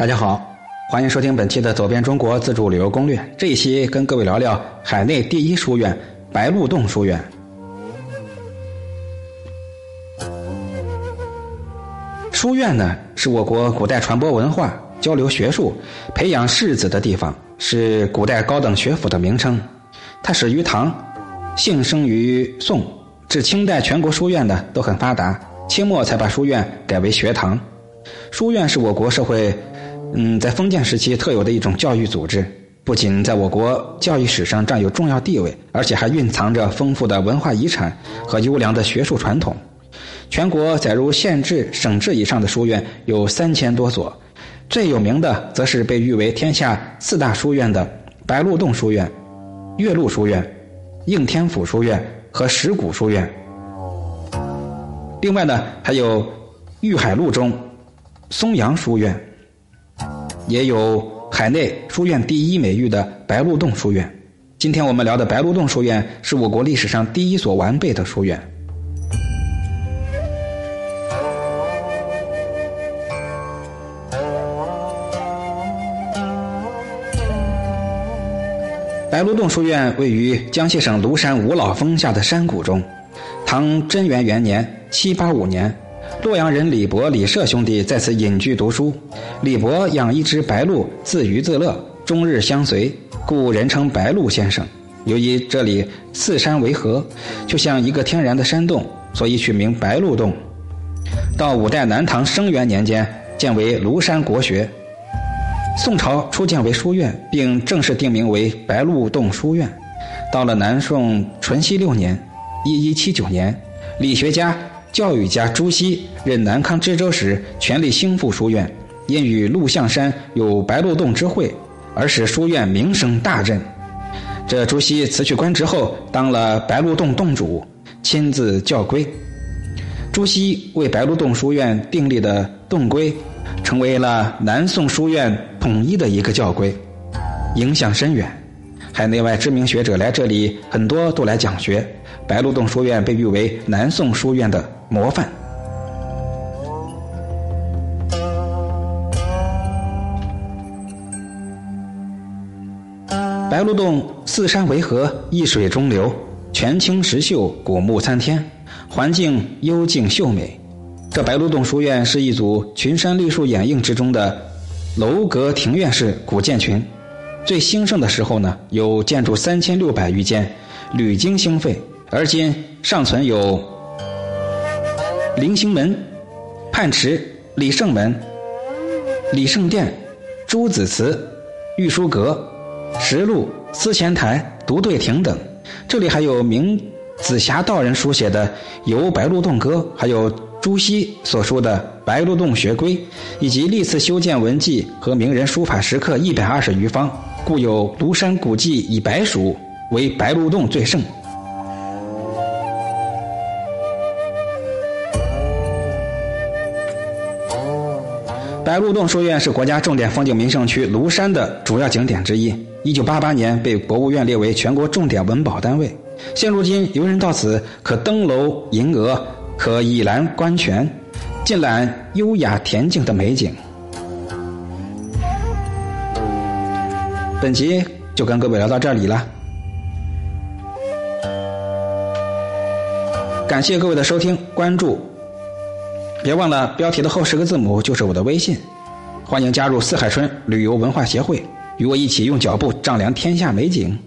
大家好，欢迎收听本期的《走遍中国自助旅游攻略》。这一期跟各位聊聊海内第一书院——白鹿洞书院。书院呢，是我国古代传播文化、交流学术、培养士子的地方，是古代高等学府的名称。它始于唐，兴生于宋，至清代全国书院呢都很发达。清末才把书院改为学堂。书院是我国社会。嗯，在封建时期特有的一种教育组织，不仅在我国教育史上占有重要地位，而且还蕴藏着丰富的文化遗产和优良的学术传统。全国载入县制、省制以上的书院有三千多所，最有名的则是被誉为天下四大书院的白鹿洞书院、岳麓书院、应天府书院和石鼓书院。另外呢，还有玉海路中松阳书院。也有海内书院第一美誉的白鹿洞书院。今天我们聊的白鹿洞书院是我国历史上第一所完备的书院。白鹿洞书院位于江西省庐山五老峰下的山谷中。唐贞元元年（七八五年）。洛阳人李博、李涉兄弟在此隐居读书。李博养一只白鹿，自娱自乐，终日相随，故人称白鹿先生。由于这里四山为河，就像一个天然的山洞，所以取名白鹿洞。到五代南唐生元年间，建为庐山国学。宋朝初建为书院，并正式定名为白鹿洞书院。到了南宋淳熙六年（一一七九年），理学家。教育家朱熹任南康知州时，全力兴复书院，因与鹿象山有白鹿洞之会，而使书院名声大振。这朱熹辞去官职后，当了白鹿洞洞主，亲自校规。朱熹为白鹿洞书院订立的洞规，成为了南宋书院统一的一个教规，影响深远。海内外知名学者来这里，很多都来讲学。白鹿洞书院被誉为南宋书院的。模范。白鹿洞四山为河，一水中流，泉清石秀，古木参天，环境幽静秀美。这白鹿洞书院是一组群山绿树掩映之中的楼阁庭院式古建群。最兴盛的时候呢，有建筑三千六百余间，屡经兴废，而今尚存有。灵星门、泮池、李胜门、李胜殿、朱子祠、御书阁、石路、思前台、独对亭等。这里还有明紫霞道人书写的《游白鹿洞歌》，还有朱熹所说的《白鹿洞学规》，以及历次修建文记和名人书法石刻一百二十余方，故有“庐山古迹以白蜀，为白鹿洞最盛”。白鹿洞书院是国家重点风景名胜区庐山的主要景点之一。一九八八年被国务院列为全国重点文保单位。现如今，游人到此可登楼吟鹅，可倚栏观泉，尽览优雅恬静的美景。本集就跟各位聊到这里了，感谢各位的收听关注。别忘了，标题的后十个字母就是我的微信。欢迎加入四海春旅游文化协会，与我一起用脚步丈量天下美景。